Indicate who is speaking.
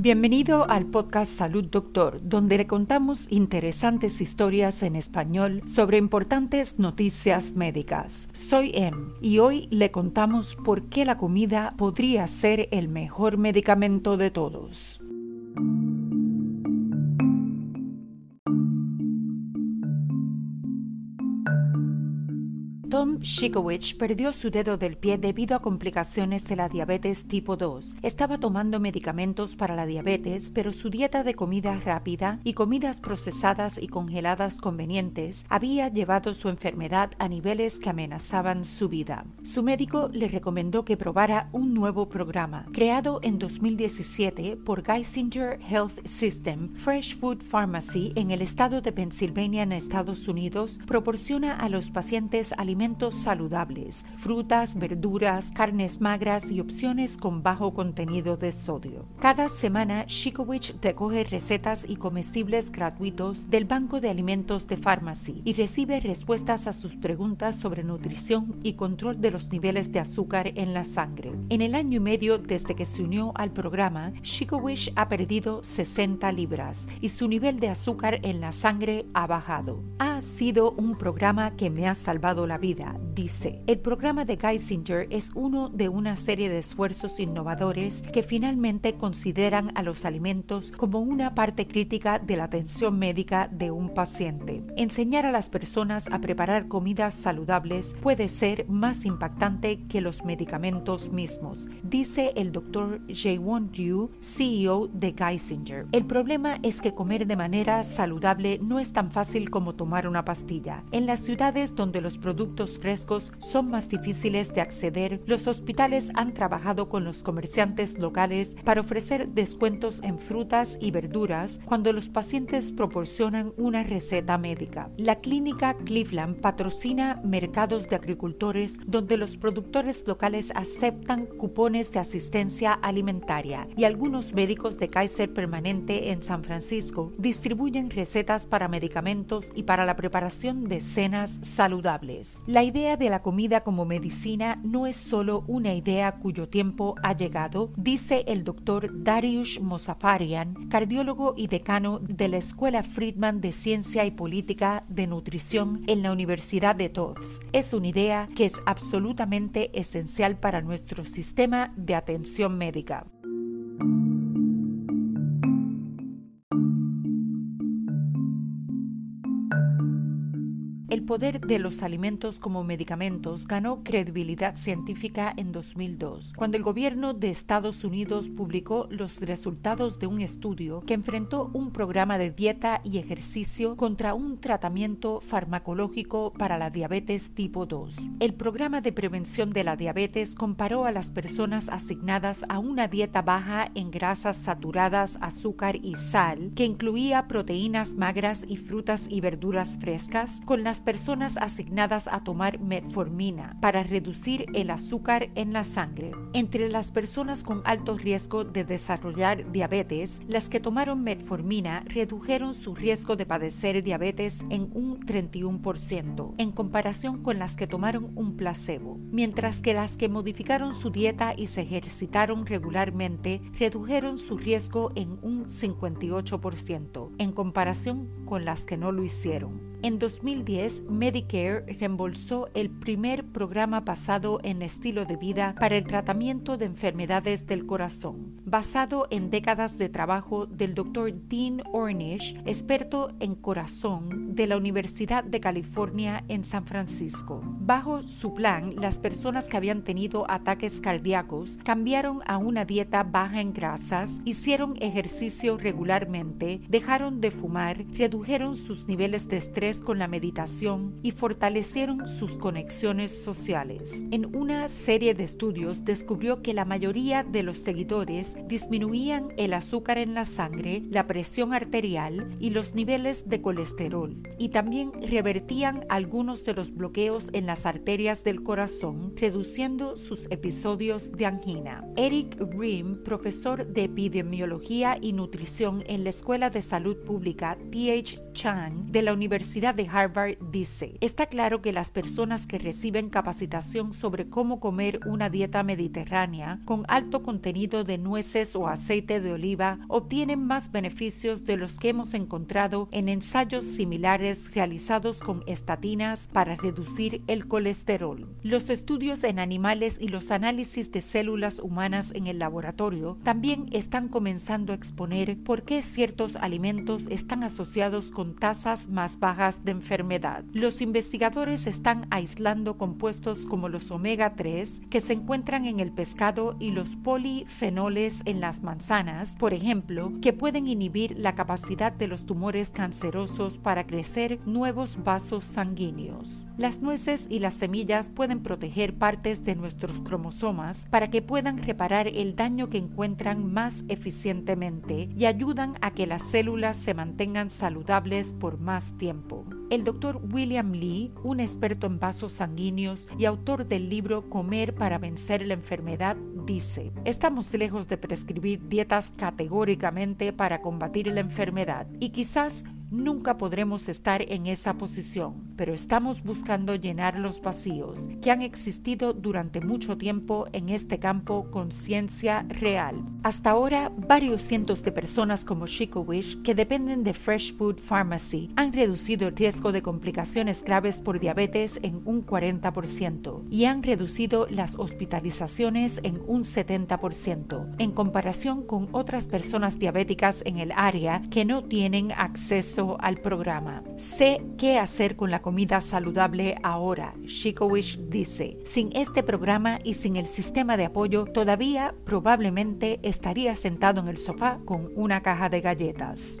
Speaker 1: Bienvenido al podcast Salud Doctor, donde le contamos interesantes historias en español sobre importantes noticias médicas. Soy Em y hoy le contamos por qué la comida podría ser el mejor medicamento de todos. Shikowich perdió su dedo del pie debido a complicaciones de la diabetes tipo 2. Estaba tomando medicamentos para la diabetes, pero su dieta de comida rápida y comidas procesadas y congeladas convenientes había llevado su enfermedad a niveles que amenazaban su vida. Su médico le recomendó que probara un nuevo programa. Creado en 2017 por Geisinger Health System, Fresh Food Pharmacy en el estado de Pensilvania en Estados Unidos proporciona a los pacientes alimentos alimentos saludables, frutas, verduras, carnes magras y opciones con bajo contenido de sodio. Cada semana, Shikowich recoge recetas y comestibles gratuitos del Banco de Alimentos de Pharmacy y recibe respuestas a sus preguntas sobre nutrición y control de los niveles de azúcar en la sangre. En el año y medio desde que se unió al programa, Shikowich ha perdido 60 libras y su nivel de azúcar en la sangre ha bajado. Ha sido un programa que me ha salvado la vida dice, el programa de Geisinger es uno de una serie de esfuerzos innovadores que finalmente consideran a los alimentos como una parte crítica de la atención médica de un paciente. Enseñar a las personas a preparar comidas saludables puede ser más impactante que los medicamentos mismos, dice el doctor Jaewon Ryu, CEO de Geisinger. El problema es que comer de manera saludable no es tan fácil como tomar una pastilla. En las ciudades donde los productos son más difíciles de acceder, los hospitales han trabajado con los comerciantes locales para ofrecer descuentos en frutas y verduras cuando los pacientes proporcionan una receta médica. La clínica Cleveland patrocina mercados de agricultores donde los productores locales aceptan cupones de asistencia alimentaria y algunos médicos de Kaiser Permanente en San Francisco distribuyen recetas para medicamentos y para la preparación de cenas saludables. La idea de la comida como medicina no es solo una idea cuyo tiempo ha llegado, dice el doctor Darius Mosafarian, cardiólogo y decano de la Escuela Friedman de Ciencia y Política de Nutrición en la Universidad de Tufts. Es una idea que es absolutamente esencial para nuestro sistema de atención médica. El poder de los alimentos como medicamentos ganó credibilidad científica en 2002, cuando el gobierno de Estados Unidos publicó los resultados de un estudio que enfrentó un programa de dieta y ejercicio contra un tratamiento farmacológico para la diabetes tipo 2. El programa de prevención de la diabetes comparó a las personas asignadas a una dieta baja en grasas saturadas, azúcar y sal, que incluía proteínas magras y frutas y verduras frescas, con las personas asignadas a tomar metformina para reducir el azúcar en la sangre. Entre las personas con alto riesgo de desarrollar diabetes, las que tomaron metformina redujeron su riesgo de padecer diabetes en un 31%, en comparación con las que tomaron un placebo, mientras que las que modificaron su dieta y se ejercitaron regularmente redujeron su riesgo en un 58%, en comparación con las que no lo hicieron. En 2010, Medicare reembolsó el primer programa basado en estilo de vida para el tratamiento de enfermedades del corazón, basado en décadas de trabajo del Dr. Dean Ornish, experto en corazón de la Universidad de California en San Francisco. Bajo su plan, las personas que habían tenido ataques cardíacos cambiaron a una dieta baja en grasas, hicieron ejercicio regularmente, dejaron de fumar, redujeron sus niveles de estrés con la meditación y fortalecieron sus conexiones sociales. En una serie de estudios descubrió que la mayoría de los seguidores disminuían el azúcar en la sangre, la presión arterial y los niveles de colesterol, y también revertían algunos de los bloqueos en las arterias del corazón, reduciendo sus episodios de angina. Eric Rim, profesor de epidemiología y nutrición en la Escuela de Salud Pública TH De la Universidad de Harvard dice, está claro que las personas que reciben capacitación sobre cómo comer una dieta mediterránea con alto contenido de nueces o aceite de oliva obtienen más beneficios de los que hemos encontrado en ensayos similares realizados con estatinas para reducir el colesterol. Los estudios en animales y los análisis de células humanas en el laboratorio también están comenzando a exponer por qué ciertos alimentos están asociados con tasas más bajas de enfermedad. Los investigadores están aislando compuestos como los omega 3 que se encuentran en el pescado y los polifenoles en las manzanas, por ejemplo, que pueden inhibir la capacidad de los tumores cancerosos para crecer nuevos vasos sanguíneos. Las nueces y las semillas pueden proteger partes de nuestros cromosomas para que puedan reparar el daño que encuentran más eficientemente y ayudan a que las células se mantengan saludables por más tiempo. El doctor William Lee, un experto en vasos sanguíneos y autor del libro Comer para vencer la enfermedad, dice, estamos lejos de prescribir dietas categóricamente para combatir la enfermedad y quizás Nunca podremos estar en esa posición, pero estamos buscando llenar los vacíos que han existido durante mucho tiempo en este campo con ciencia real. Hasta ahora, varios cientos de personas como Chico que dependen de Fresh Food Pharmacy, han reducido el riesgo de complicaciones graves por diabetes en un 40% y han reducido las hospitalizaciones en un 70%, en comparación con otras personas diabéticas en el área que no tienen acceso al programa. Sé qué hacer con la comida saludable ahora, Shikowish dice. Sin este programa y sin el sistema de apoyo, todavía probablemente estaría sentado en el sofá con una caja de galletas.